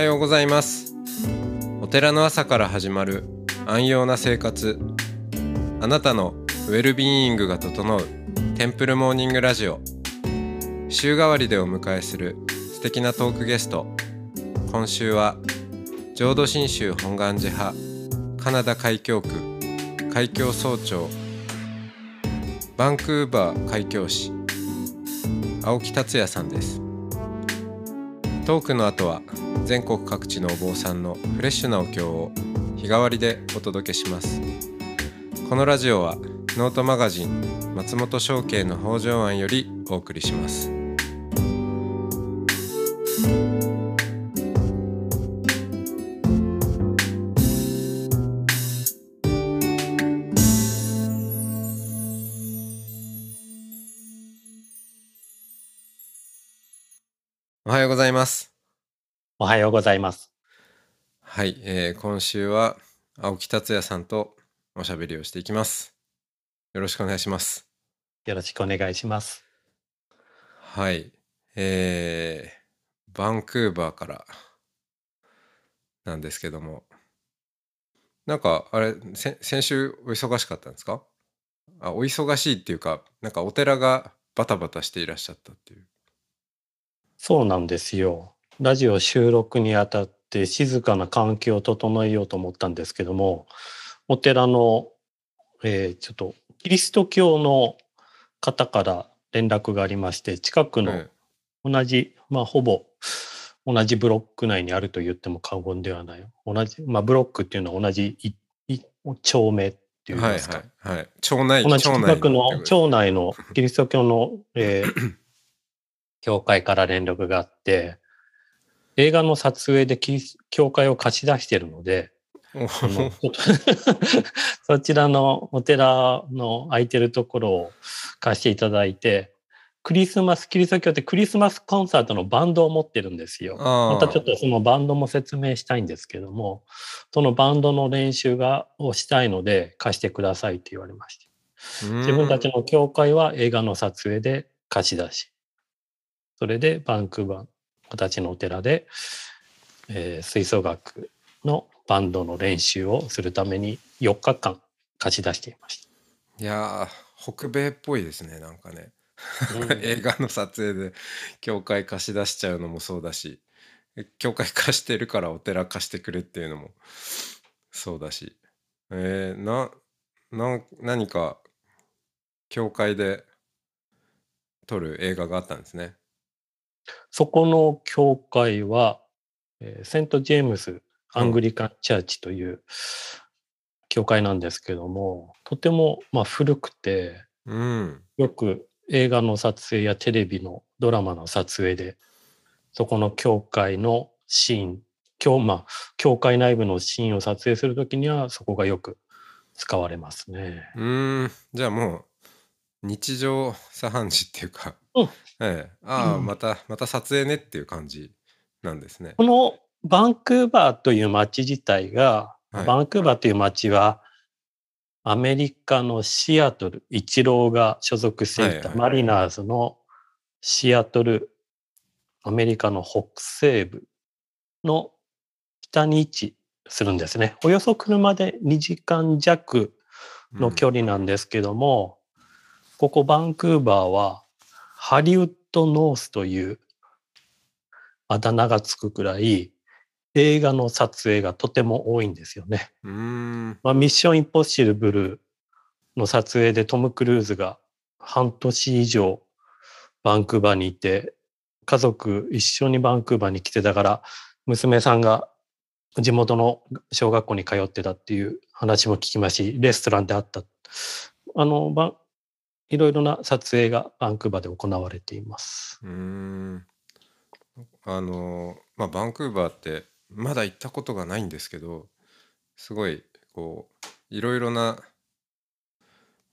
はようございます。お寺の朝から始まる安養な生活。あなたのウェルビーイングが整うテンプルモーニングラジオ。週替わりでお迎えする素敵なトークゲスト。今週は浄土真宗本願寺派カナダ海峡区海峡総長バンクーバー海峡市青木達也さんです。トークの後は全国各地のお坊さんのフレッシュなお経を日替わりでお届けします。このラジオはノートマガジン松本商家の北条庵よりお送りします。おはようございます。おはようございます。はい、えー今週は青木達也さんとおしゃべりをしていきますよろしくお願いしますよろしくお願いします。はい。えー、バンクーバーからなんですけども、なんかあれ、せ先週お忙しかったんですか？あ、お忙しいっていうか、なんかお寺がバタバタしていらっしゃったっていう。そうなんですよ。ラジオ収録にあたって静かな環境を整えようと思ったんですけども、お寺の、えーちょっとキリスト教の方から連絡がありまして、近くのえ同じ、まあほぼ同じブロック内にあると言っても過言ではない。同じ、まあブロックっていうのは同じ町名ってえいうんですか。はいはいはい。町内、同じ近くの町内の キリスト教の、えー 教会から連絡があって、映画の撮影でキリス教会を貸し出しているので、そちらのお寺の空いてるところを貸していただいて、クリスマス、キリスト教ってクリスマスコンサートのバンドを持ってるんですよ。またちょっとそのバンドも説明したいんですけども、そのバンドの練習がをしたいので貸してくださいって言われました。自分たちの教会は映画の撮影で貸し出し。それでバンクーバー、私のお寺で、えー吹奏楽のバンドの練習をするために4日間貸し出していましいやー、北米っぽいですね、なんかね。た。うん 映画の撮影で教会貸し出しちゃうのもそうだしえ教会貸してるからお寺貸してくれっていうのもそうだしえー、なな何か教会で撮る映画があったんですねそこの教会は、えーセント・ジェームス・アングリカン・チャーチという教会なんですけども、とてもまあ古くて、うん。よく映画の撮影やテレビのドラマの撮影で、そこの教会のシーン、教まあ、教会内部のシーンを撮影するときには、そこがよく使われますね。うーん。じゃあもう日常茶飯事っていうか、うんええ。ああ、うん。またまた撮影ねっていう感じなんですね。このバンクーバーという街自体が、はい。バンクーバーという街は、アメリカのシアトル、イチローが所属していたマリナーズのシアトル、アメリカの北西部の北に位置するんですね。およそ車で2時間弱の距離なんですけども、ここバンクーバーはハリウッドノースというあだ名がつくくらい映画の撮影がとても多いんですよね。うんまあ、ミッションインポッシブルの撮影でトム・クルーズが半年以上バンクーバーにいて家族一緒にバンクーバーに来てたから娘さんが地元の小学校に通ってたっていう話も聞きますしレストランであったあのばいろいろな撮影がバンクーバーで行われています。うんあのまあバンクーバーってまだ行ったことがないんですけどすごいこういろいろな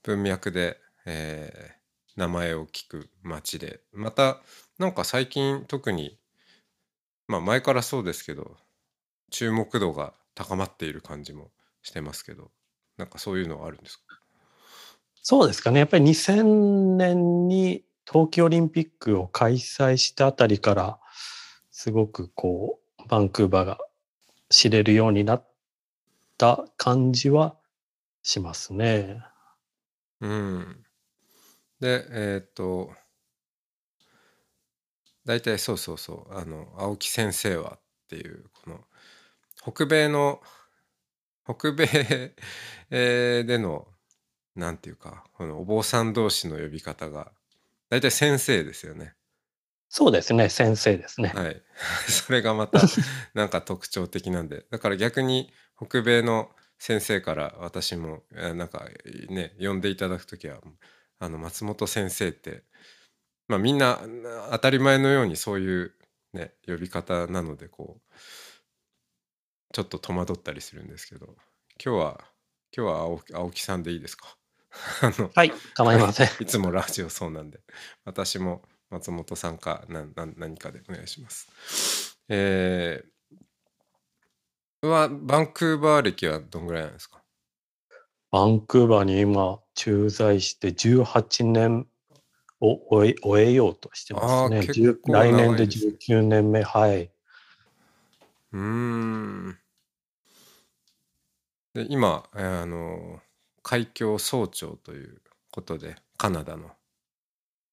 文脈で、えー名前を聞く街でまたなんか最近特にまあ前からそうですけど注目度が高まっている感じもしてますけどなんかそういうのはあるんですか？そうですかね。やっぱり2000年に冬季オリンピックを開催したあたりから、すごくこう、バンクーバーが知れるようになった感じはしますね。うん。で、えっ、と、大体そうそうそう、あの、青木先生はっていう、この、北米の、北米 での、なんていうか、このお坊さん同士の呼び方が、大体先生ですよね。そうですね、先生ですね。はい。それがまた、なんか特徴的なんで。だから逆に、北米の先生から私も、えーなんかね、呼んでいただくときは、あの、松本先生って、まあみんな当たり前のようにそういうね、呼び方なので、こう、ちょっと戸惑ったりするんですけど、今日は、今日は青木さんでいいですか？あの、はい、構いません。いつもラジオそうなんで、私も松本さんかなな何かでお願いします。えー、は、バンクーバー歴はどんぐらいなんですか？バンクーバーに今駐在して18年を終え終えようとしてますね。あー結10構長い来年でですね19年目、はい。うーん。で、今、えーあの、海峡総長ということで、カナダの。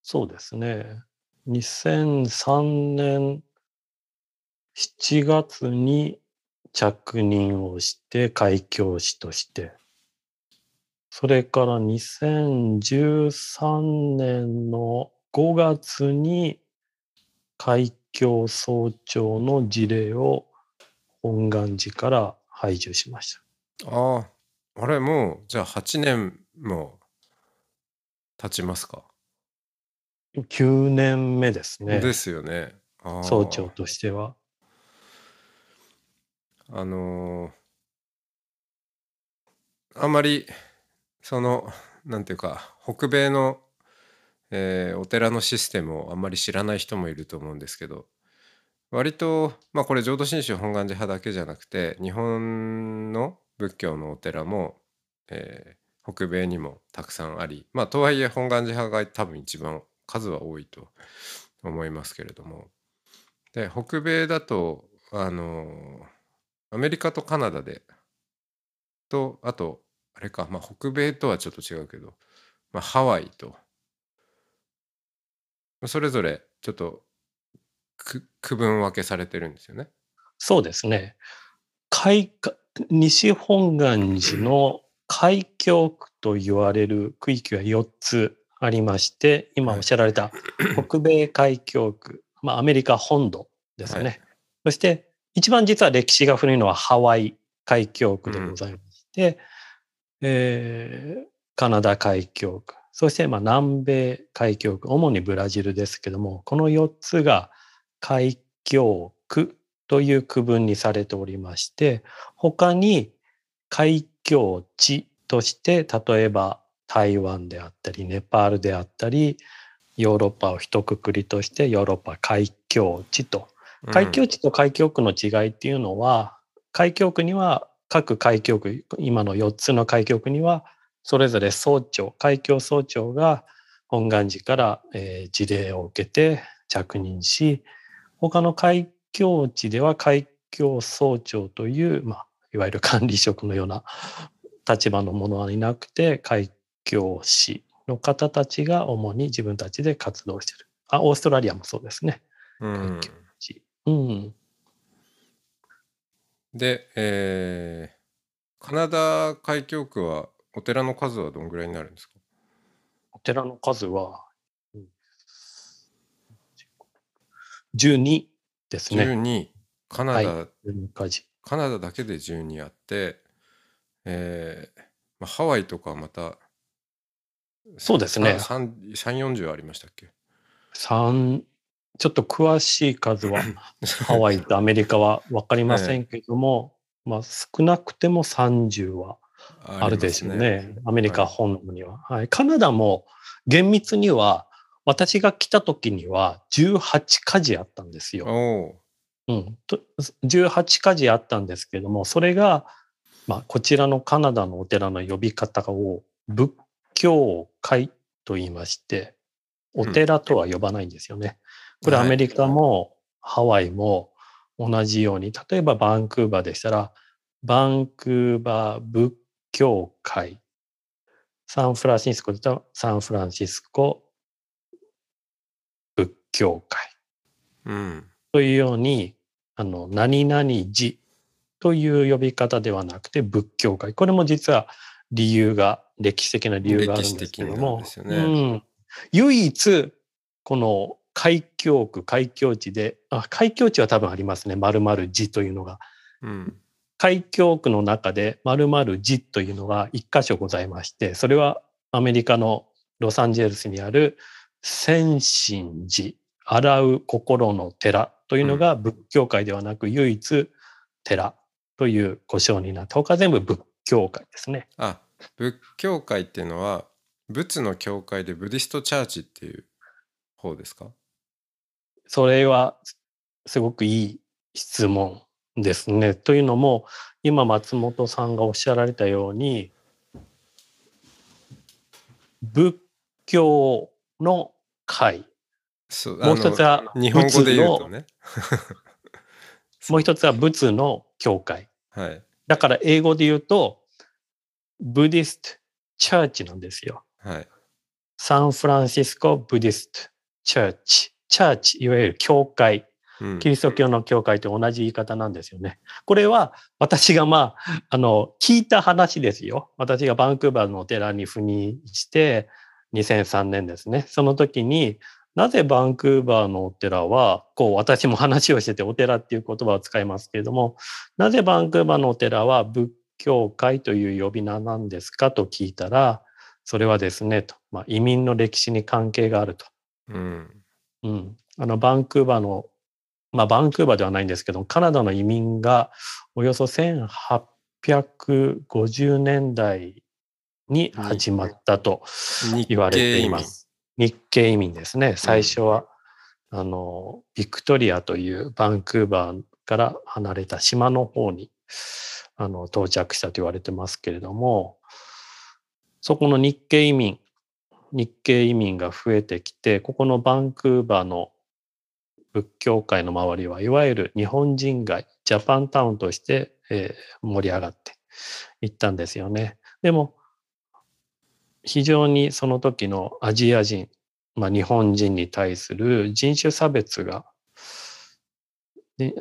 そうですね。2003年7月に着任をして、海峡士として、それから2013年の5月に海峡総長の事例を本願寺から排除しました。ああ、あれ、もう、じゃあ8年も経ちますか？9年目ですね。ですよね。総長としては。あのーあんまりそのなんていうか北米の、えーお寺のシステムをあんまり知らない人もいると思うんですけど割とまあこれ浄土真宗本願寺派だけじゃなくて日本の仏教のお寺も、えー北米にもたくさんありまあとはいえ本願寺派が多分一番数は多いと思いますけれどもで北米だとあのアメリカとカナダでとあとあれかまあ北米とはちょっと違うけど、まあ、ハワイとそれぞれちょっとく区分分けされてるんですよね。そうですね。海か西本願寺の海峡区と言われる区域は4つありまして、今おっしゃられた 北米海峡区、まあ、アメリカ本土ですね。はい。そして、一番実は歴史が古いのはハワイ海峡区でございまして、えーカナダ海峡区、そしてまあ南米海峡区、主にブラジルですけども、この4つが海峡区という区分にされておりまして、他に海峡地として、例えば台湾であったり、ネパールであったり、ヨーロッパを一括りとしてヨーロッパ海峡地と。海峡地と海峡区の違いっていうのは、海峡区には各海峡区、今の4つの海峡区には、それぞれ総長、海峡総長が本願寺から、えー事例を受けて着任し、他の海峡地では海峡総長という、まあ、いわゆる管理職のような立場のものはいなくて、海峡士の方たちが主に自分たちで活動している。あ、オーストラリアもそうですね。うん。うん。で、えーカナダ海峡区はお寺の数はどんぐらいになるんですか？お寺の数は、うん12ですね。12カナダ、は12か寺。カナダだけで12あって、えーまあ、ハワイとかはまたそうですね3 40ありましたっけ？三ちょっと詳しい数は ハワイとアメリカは分かりませんけども、まあ少なくても30はあるでしょうね。アメリカ本土には、はい。カナダも厳密には私が来た時には18カ寺あったんですよ。う。ん、と18カ寺あったんですけども、それが、まあ、こちらのカナダのお寺の呼び方を仏教会と言いまして、お寺とは呼ばないんですよね。これはいアメリカもハワイも同じように例えばバンクーバーでしたらバンクーバー仏教会。サンフランシスコだとサンフランシスコ仏教会。うん。というようにあの何々寺という呼び方ではなくて仏教会。これも実は理由が歴史的な理由があるんですけども。ね。うん、唯一この海峡区海峡地であ海峡地は多分ありますね。〇〇寺というのが。うん。海峡区の中で〇〇寺というのが一箇所ございましてそれはアメリカのロサンゼルスにある先神寺洗う心の寺というのが仏教界ではなく唯一寺という故障になって他全部仏教界ですね。あ、仏教会っていうのは、仏の教会でブディストチャーチっていう方ですか？それはすごくいい質問ですね。というのも今松本さんがおっしゃられたように仏教の会もう一つは日本語で言うとね。もう一つは仏の教会はい。だから英語で言うとブディストチャーチなんですよ。はい。サンフランシスコブディストチャーチチャーチいわゆる教会うんキリスト教の教会と同じ言い方なんですよね。これは私がまあ、あの、聞いた話ですよ。私がバンクーバーのお寺に赴任して2003年ですね。その時になぜバンクーバーのお寺は、こう私も話をしててお寺っていう言葉を使いますけれども、なぜバンクーバーのお寺は仏教会という呼び名なんですかと聞いたら、それはですね、と、まあ、移民の歴史に関係があると。うん。うん、あのバンクーバーのまあバンクーバーではないんですけどカナダの移民がおよそ1850年代に始まったと日言われて。います。日系移民ですね。最初は、あのビクトリアというバンクーバーから離れた島の方にあの到着したと言われてますけれどもそこの日系移民日系移民が増えてきてここのバンクーバーの仏教界の周りはいわゆる日本人街ジャパンタウンとして、えー盛り上がっていったんですよね。でも非常にその時のアジア人、まあ、日本人に対する人種差別が、ね、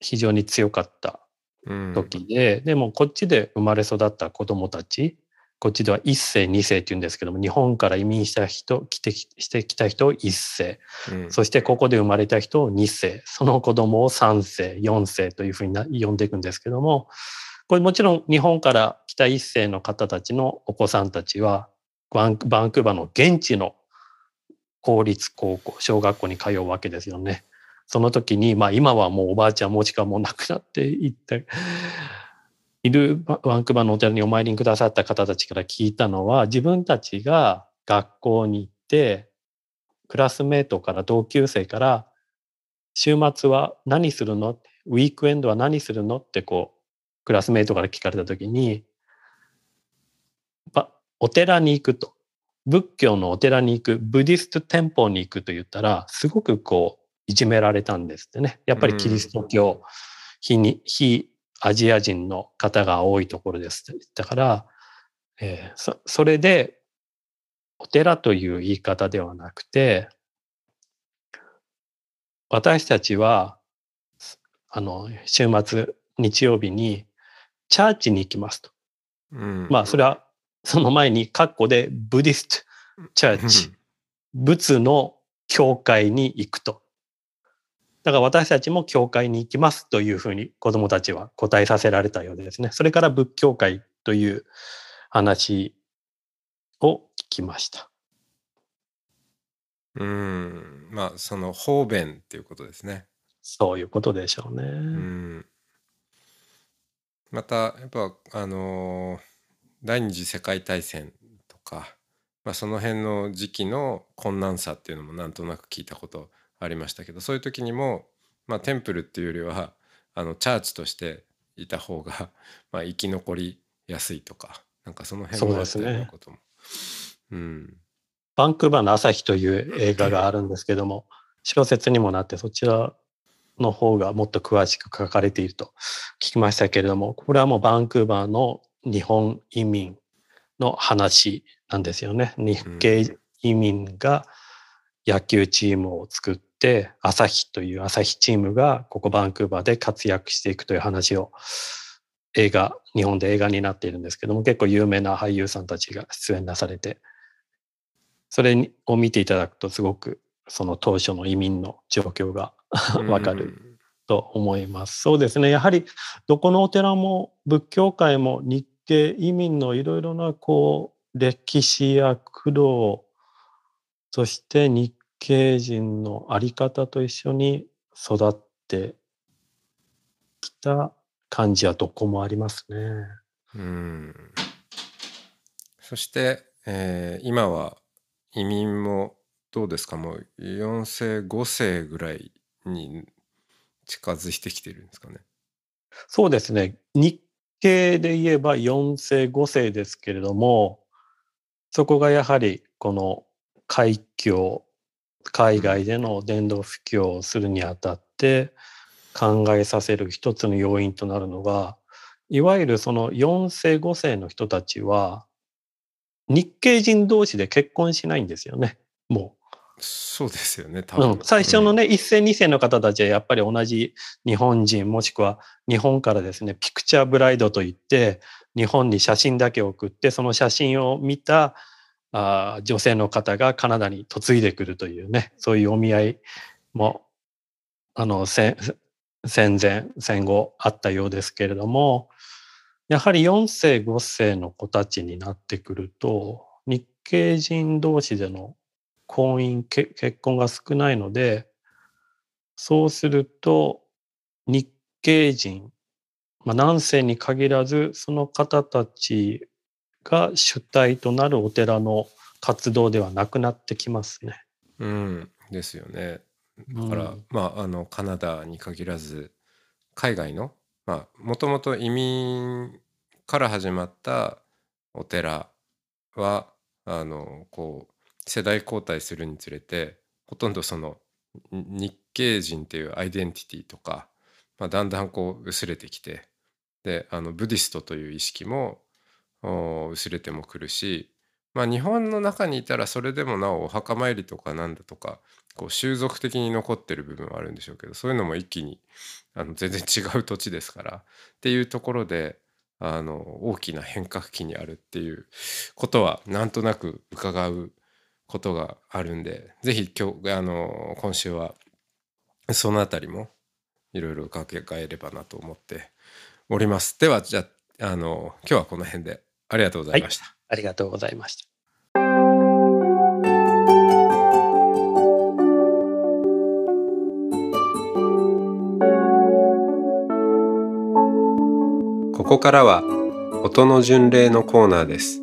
非常に強かったうん。時で、でもこっちで生まれ育った子どもたちこっちでは一世二世って言うんですけども日本から移民した人来てしてきた人を一世。うん。そしてここで生まれた人を二世。その子供を三世四世というふうにな呼んでいくんですけどもこれもちろん日本から来た一世の方たちのお子さんたちはバンクーバーの現地の公立高校小学校に通うわけですよね。その時に、まあ今はもうおばあちゃんもしかもう亡くなっていっているババンクーバーのお寺にお参りにくださった方たちから聞いたのは自分たちが学校に行ってクラスメートから同級生から週末は何するの？ウィークエンドは何するの？ってこうクラスメートから聞かれた時にばお寺に行くと。仏教のお寺に行く。ブディスト店舗に行くと言ったらすごくこういじめられたんですってね。やっぱりキリスト教、非に非アジア人の方が多いところですって言ったから、えーそそれでお寺という言い方ではなくて私たちはあの週末日曜日にチャーチに行きますと。うんまあそれはその前に括弧でブディストチャーチ仏の教会に行くと。だから私たちも教会に行きますというふうに子供たちは答えさせられたようですね。それから仏教会という話を聞きました。うんまあその方便っていうことですね。そういうことでしょうね。うん、またやっぱあのー第二次世界大戦とか、まあ、その辺の時期の困難さっていうのもなんとなく聞いたことありましたけどそういう時にも、まあ、テンプルっていうよりはあのチャーチとしていた方が、まあ、生き残りやすいとかなんかその辺もあったようなことも。うんバンクーバーの朝日という映画があるんですけども、小説にもなってそちらの方がもっと詳しく書かれていると聞きましたけれども、これはもうバンクーバーの日本移民の話なんですよね。日系移民が野球チームを作って、朝日という朝日チームがここバンクーバーで活躍していくという話を映画、日本で映画になっているんですけども、結構有名な俳優さんたちが出演なされて、それを見ていただくとすごくその当初の移民の状況がわかると思います。そうですね。やはりどこのお寺も仏教界も日系移民のいろいろなこう歴史や苦労、そして日系人の在り方と一緒に育ってきた感じはどこもありますね。うん。そして、えー、今は移民もどうですか？もう4世5世ぐらいに近づいてきてるんですかね。そうですね。日系で言えば4世5世ですけれどもそこがやはりこの海峡海外での伝道布教をするにあたって考えさせる一つの要因となるのがいわゆるその4世5世の人たちは日系人同士で結婚しないんですよねもう。そうですよね、多分。うん、最初のね、一世二世の方たちはやっぱり同じ日本人、もしくは日本からですね、ピクチャーブライドといって、日本に写真だけ送って、その写真を見たあ女性の方がカナダに嫁いでくるというね、そういうお見合いも、あの、戦前、戦後あったようですけれども、やはり4世、5世の子たちになってくると、日系人同士での婚姻結婚が少ないのでそうすると日系人、まあ、南西に限らずその方たちが主体となるお寺の活動ではなくなってきますね。うんですよね。だから、うん、まああのカナダに限らず海外のまあもともと移民から始まったお寺はあのこう世代交代するにつれてほとんどその日系人っていうアイデンティティとか、まあ、だんだんこう薄れてきてであのブディストという意識も薄れてもくるし、まあ、日本の中にいたらそれでもなおお墓参りとかなんだとかこう習俗的に残ってる部分はあるんでしょうけどそういうのも一気にあの全然違う土地ですからっていうところであの大きな変革期にあるっていうことはなんとなく伺うことがあるんで是非今日あの今週はその辺りもいろいろかけえればなと思っております。ではじゃああの今日はこの辺でありがとうございました。はい、ありがとうございました。ここからは音の巡礼のコーナーです。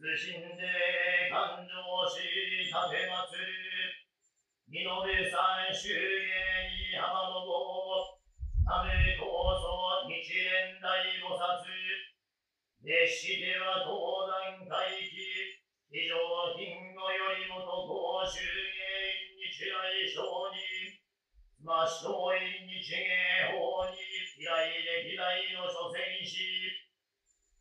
通信で感情し立てまつる見延山周営浜の坊ため構想日蓮大菩薩熱しては東山回帰非常品語よりもと公衆芸日来症にましとい日芸法に嫌い歴代の諸戦士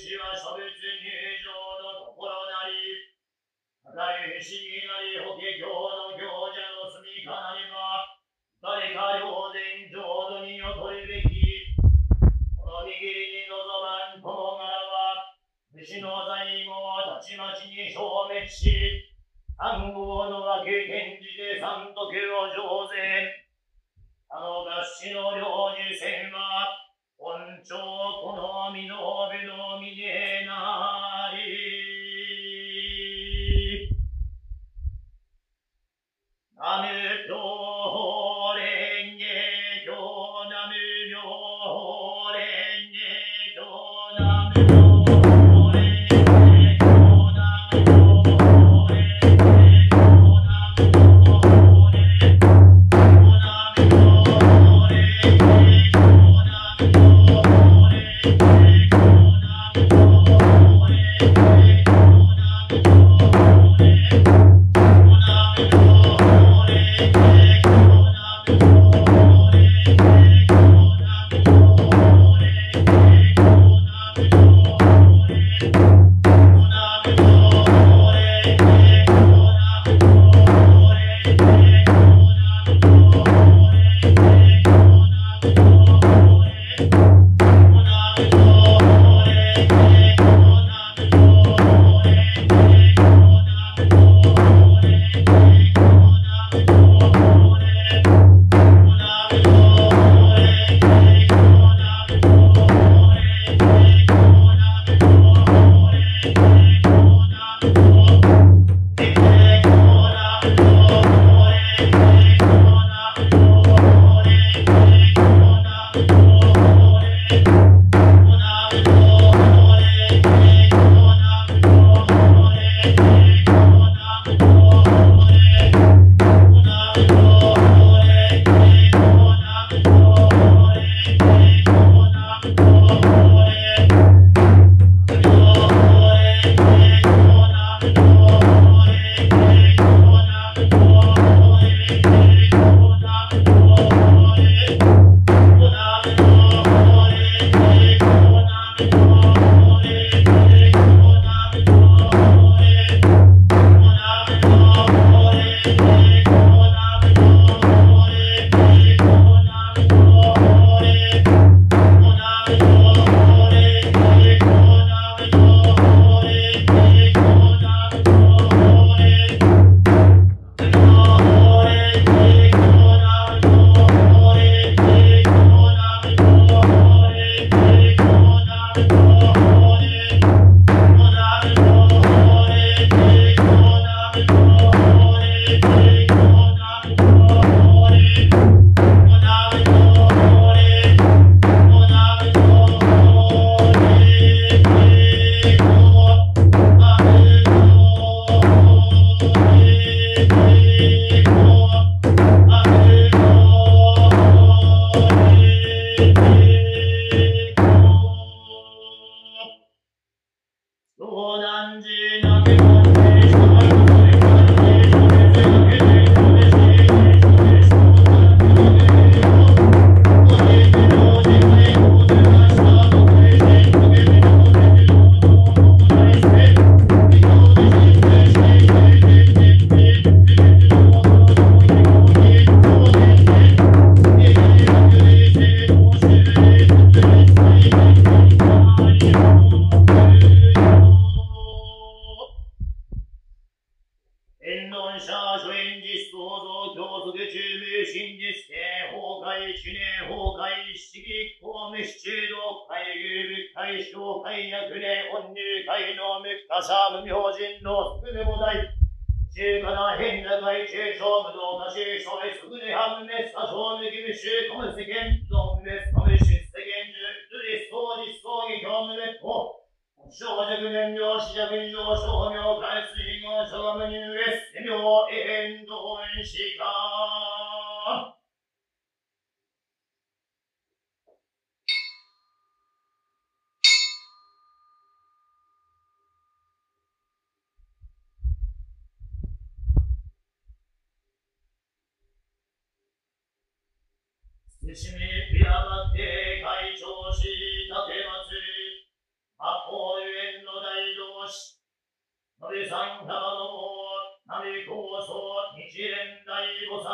主は諸別入場のところなり、語り不思議なり法華経の行者の住みかなりは、誰か両前浄土にを取るべき、この右に望まんこの柄は、虫の在後をたちまちに消滅し、暗号の分け転じで三徳を上前。あの合詞の領事船は、本庁この身の部の Amen. せしみびらばって会長し立て祭り八方ゆえんの大同士のべさんたまのなめこそ日蓮大菩薩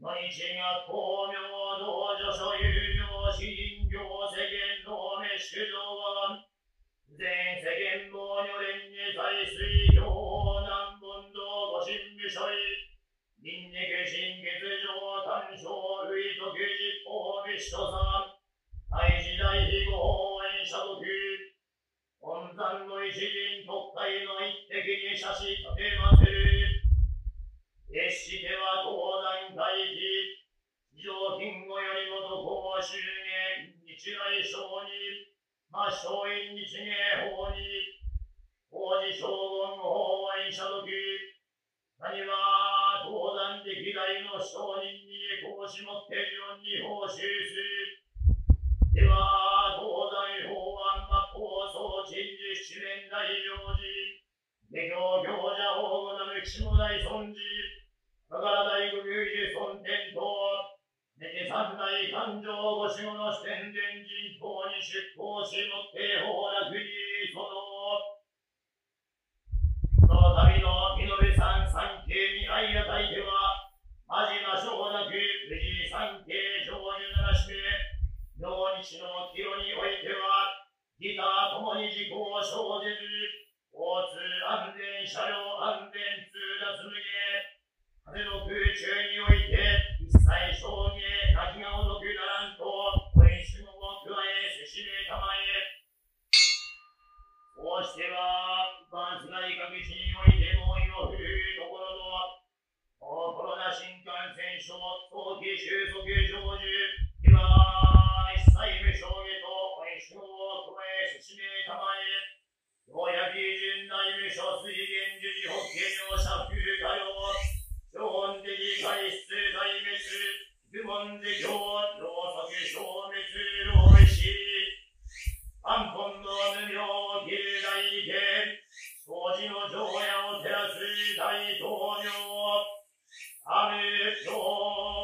の日が光明道女所有業詩人業世間のめ主上は全世間も女連に在水行南本道ご神武所い人肉神月上単勝類特実法美所さん。大時代非合演者毒本山の一陣特会の一滴に写し立てまする。決しては東山大気上金吾よりもと公衆芸日来商に魔性院日芸法に王子将軍法演者毒何は東山歴代の商人に講師もってるように報酬するでは、東西法案幕放送陳樹七年大領事、下教行者法語なる岸も大尊寺、かから大工有事尊天等、ネテ三大誕生ごしもの宣伝人等に出向しもって法楽にその、その度の見延山三景にあいがたいては、マジな小なく、無事三景成就ならして、同日の清においては、ギターともに事故を生じず、交通安全、車両安全、通脱無芸、風の空中において、一切証芸、泣きがお得ならんと、お演出のを加え、せしめたまえ。こうしては、万世内各地においても、よふるところの、コロナ新幹線症、早期収束成就、今、一切無償へと、お演出のを加え、せしめたまえ。ようやく純大無所水源樹寺法華領社風家領、超音的体質大滅、愚問で教、領則消滅、老死、安本の無名、旧大利権、掃除の常夜を照らす大統領、アム教